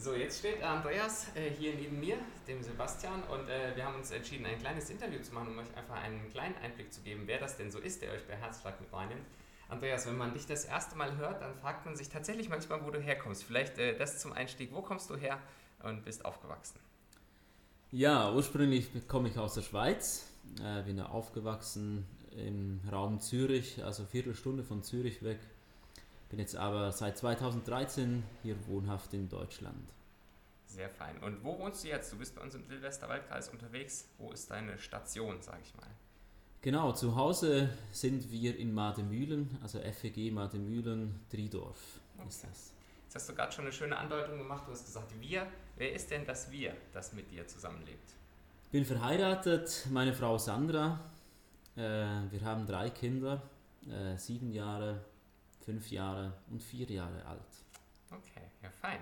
So, jetzt steht Andreas äh, hier neben mir, dem Sebastian, und äh, wir haben uns entschieden, ein kleines Interview zu machen, um euch einfach einen kleinen Einblick zu geben, wer das denn so ist, der euch bei Herzschlag mit reinnimmt. Andreas, wenn man dich das erste Mal hört, dann fragt man sich tatsächlich manchmal, wo du herkommst. Vielleicht äh, das zum Einstieg. Wo kommst du her und bist aufgewachsen? Ja, ursprünglich komme ich aus der Schweiz. Äh, bin aufgewachsen im Raum Zürich, also Viertelstunde von Zürich weg. Bin jetzt aber seit 2013 hier wohnhaft in Deutschland. Sehr fein. Und wo wohnst du jetzt? Du bist bei uns im Silvesterwaldkreis unterwegs. Wo ist deine Station, sage ich mal? Genau, zu Hause sind wir in Mademühlen, also FEG Mademühlen, Driedorf okay. ist das. Jetzt hast du gerade schon eine schöne Andeutung gemacht. Du hast gesagt, wir. Wer ist denn das Wir, das mit dir zusammenlebt? Ich bin verheiratet, meine Frau Sandra. Äh, wir haben drei Kinder, äh, sieben Jahre, fünf Jahre und vier Jahre alt. Okay, ja, fein.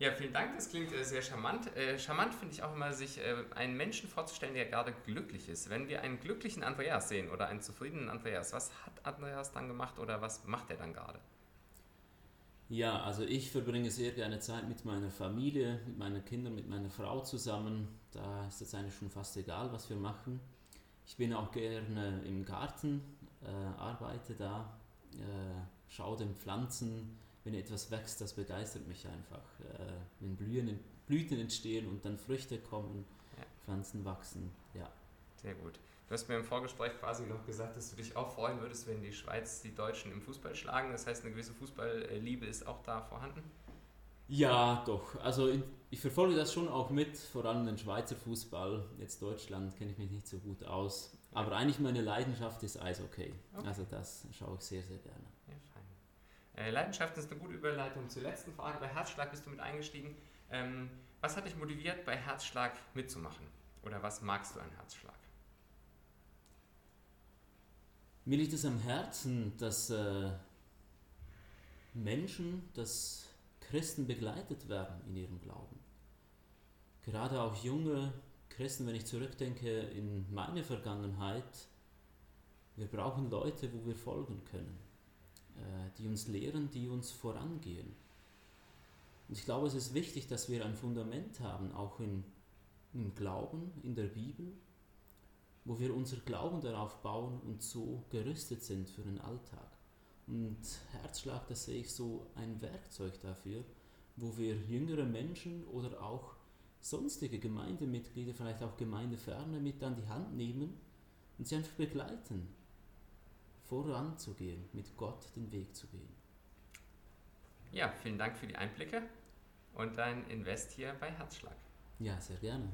Ja, vielen Dank, das klingt äh, sehr charmant. Äh, charmant finde ich auch immer, sich äh, einen Menschen vorzustellen, der gerade glücklich ist. Wenn wir einen glücklichen Andreas sehen oder einen zufriedenen Andreas, was hat Andreas dann gemacht oder was macht er dann gerade? Ja, also ich verbringe sehr gerne Zeit mit meiner Familie, mit meinen Kindern, mit meiner Frau zusammen. Da ist es eigentlich schon fast egal, was wir machen. Ich bin auch gerne im Garten, äh, arbeite da, äh, schaue den Pflanzen wenn etwas wächst, das begeistert mich einfach. Äh, wenn Blühen, Blüten entstehen und dann Früchte kommen, ja. Pflanzen wachsen, ja. Sehr gut. Du hast mir im Vorgespräch quasi noch gesagt, dass du dich auch freuen würdest, wenn die Schweiz die Deutschen im Fußball schlagen. Das heißt, eine gewisse Fußballliebe ist auch da vorhanden? Ja, doch. Also ich verfolge das schon auch mit, vor allem den Schweizer Fußball. Jetzt Deutschland kenne ich mich nicht so gut aus. Aber eigentlich meine Leidenschaft ist Eishockey. Okay. Also das schaue ich sehr, sehr gerne. Ja, äh, Leidenschaft ist eine gute Überleitung zur letzten Frage. Bei Herzschlag bist du mit eingestiegen. Ähm, was hat dich motiviert, bei Herzschlag mitzumachen? Oder was magst du an Herzschlag? Mir liegt es am Herzen, dass äh, Menschen, dass Christen begleitet werden in ihrem Glauben. Gerade auch junge Christen, wenn ich zurückdenke in meine Vergangenheit, wir brauchen Leute, wo wir folgen können. Äh, die uns lehren, die uns vorangehen. Und ich glaube, es ist wichtig, dass wir ein Fundament haben, auch in, im Glauben, in der Bibel, wo wir unser Glauben darauf bauen und so gerüstet sind für den Alltag. Und Herzschlag, das sehe ich so ein Werkzeug dafür, wo wir jüngere Menschen oder auch sonstige Gemeindemitglieder, vielleicht auch Gemeindeferne mit an die Hand nehmen und sie einfach begleiten voranzugehen, mit Gott den Weg zu gehen. Ja, vielen Dank für die Einblicke und dein Invest hier bei Herzschlag. Ja, sehr gerne.